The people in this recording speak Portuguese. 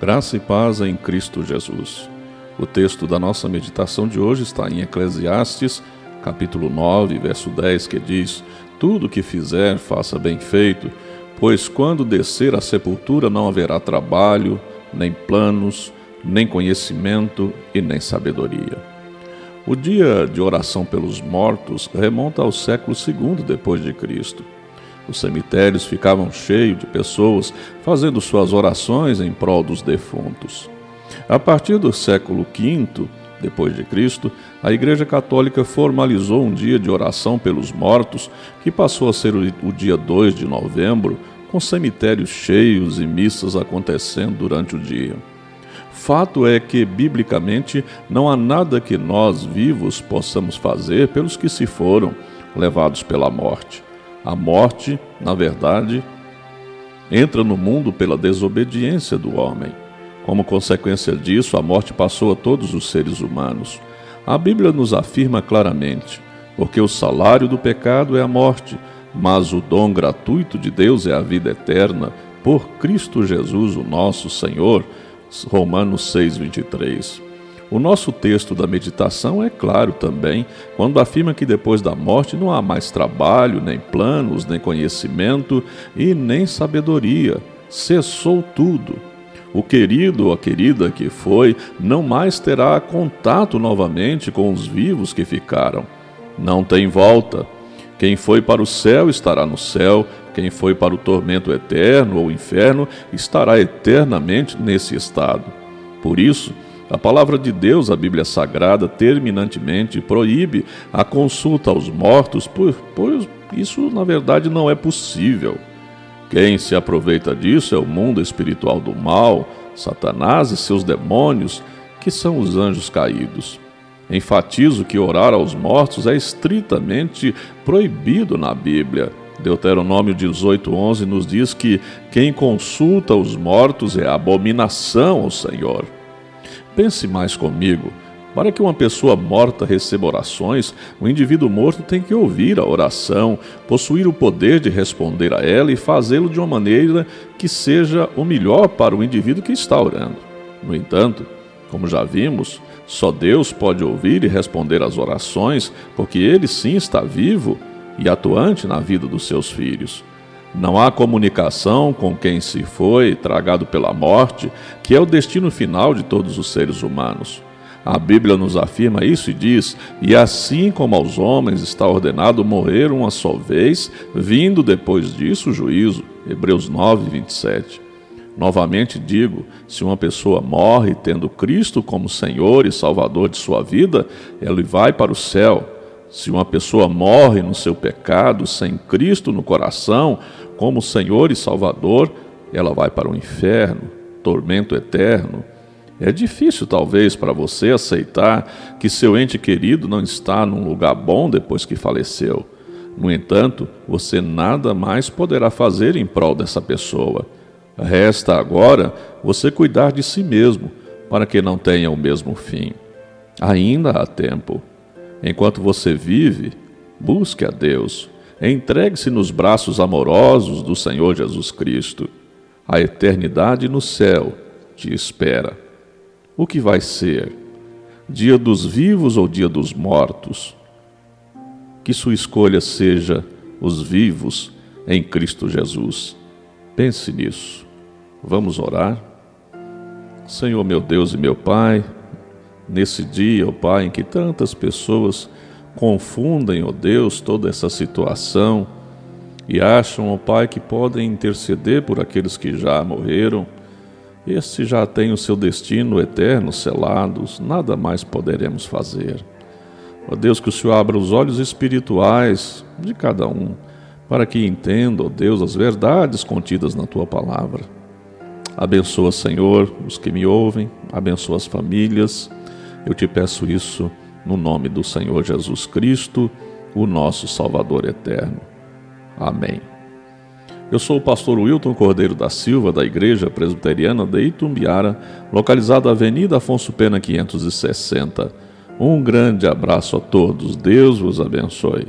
Graça e paz em Cristo Jesus. O texto da nossa meditação de hoje está em Eclesiastes, capítulo 9, verso 10, que diz: Tudo que fizer, faça bem feito, pois quando descer à sepultura não haverá trabalho, nem planos, nem conhecimento e nem sabedoria. O dia de oração pelos mortos remonta ao século II depois de Cristo. Os cemitérios ficavam cheios de pessoas fazendo suas orações em prol dos defuntos. A partir do século V depois de Cristo, a Igreja Católica formalizou um dia de oração pelos mortos, que passou a ser o dia 2 de novembro, com cemitérios cheios e missas acontecendo durante o dia. Fato é que, biblicamente, não há nada que nós, vivos, possamos fazer pelos que se foram levados pela morte. A morte, na verdade, entra no mundo pela desobediência do homem. Como consequência disso, a morte passou a todos os seres humanos. A Bíblia nos afirma claramente: porque o salário do pecado é a morte, mas o dom gratuito de Deus é a vida eterna, por Cristo Jesus, o nosso Senhor. Romanos 6:23. O nosso texto da meditação é claro também quando afirma que depois da morte não há mais trabalho, nem planos, nem conhecimento e nem sabedoria. Cessou tudo. O querido ou a querida que foi não mais terá contato novamente com os vivos que ficaram. Não tem volta. Quem foi para o céu estará no céu, quem foi para o tormento eterno ou inferno estará eternamente nesse estado. Por isso, a palavra de Deus, a Bíblia Sagrada, terminantemente proíbe a consulta aos mortos, pois isso, na verdade, não é possível. Quem se aproveita disso é o mundo espiritual do mal, Satanás e seus demônios, que são os anjos caídos. Enfatizo que orar aos mortos é estritamente proibido na Bíblia. Deuteronômio 18:11 nos diz que quem consulta os mortos é abominação ao Senhor. Pense mais comigo. Para que uma pessoa morta receba orações, o indivíduo morto tem que ouvir a oração, possuir o poder de responder a ela e fazê-lo de uma maneira que seja o melhor para o indivíduo que está orando. No entanto, como já vimos, só Deus pode ouvir e responder às orações, porque Ele sim está vivo e atuante na vida dos seus filhos. Não há comunicação com quem se foi, tragado pela morte, que é o destino final de todos os seres humanos. A Bíblia nos afirma isso e diz: E assim como aos homens está ordenado morrer uma só vez, vindo depois disso o juízo. Hebreus 9, 27. Novamente digo: se uma pessoa morre tendo Cristo como Senhor e Salvador de sua vida, ele vai para o céu se uma pessoa morre no seu pecado, sem Cristo no coração, como Senhor e Salvador, ela vai para o inferno, tormento eterno. É difícil, talvez, para você aceitar que seu ente querido não está num lugar bom depois que faleceu. No entanto, você nada mais poderá fazer em prol dessa pessoa. Resta agora você cuidar de si mesmo, para que não tenha o mesmo fim. Ainda há tempo. Enquanto você vive, busque a Deus. Entregue-se nos braços amorosos do Senhor Jesus Cristo. A eternidade no céu te espera. O que vai ser? Dia dos vivos ou dia dos mortos? Que sua escolha seja os vivos em Cristo Jesus. Pense nisso. Vamos orar? Senhor meu Deus e meu Pai, nesse dia, ó Pai, em que tantas pessoas confundem, ó Deus, toda essa situação e acham, ó Pai, que podem interceder por aqueles que já morreram. Estes já têm o seu destino eterno selados, nada mais poderemos fazer. Ó Deus, que o Senhor abra os olhos espirituais de cada um, para que entenda, ó Deus, as verdades contidas na tua palavra. Abençoa, Senhor, os que me ouvem, abençoa as famílias, eu te peço isso no nome do Senhor Jesus Cristo, o nosso Salvador eterno. Amém. Eu sou o pastor Wilton Cordeiro da Silva, da Igreja Presbiteriana de Itumbiara, localizada na Avenida Afonso Pena 560. Um grande abraço a todos. Deus vos abençoe.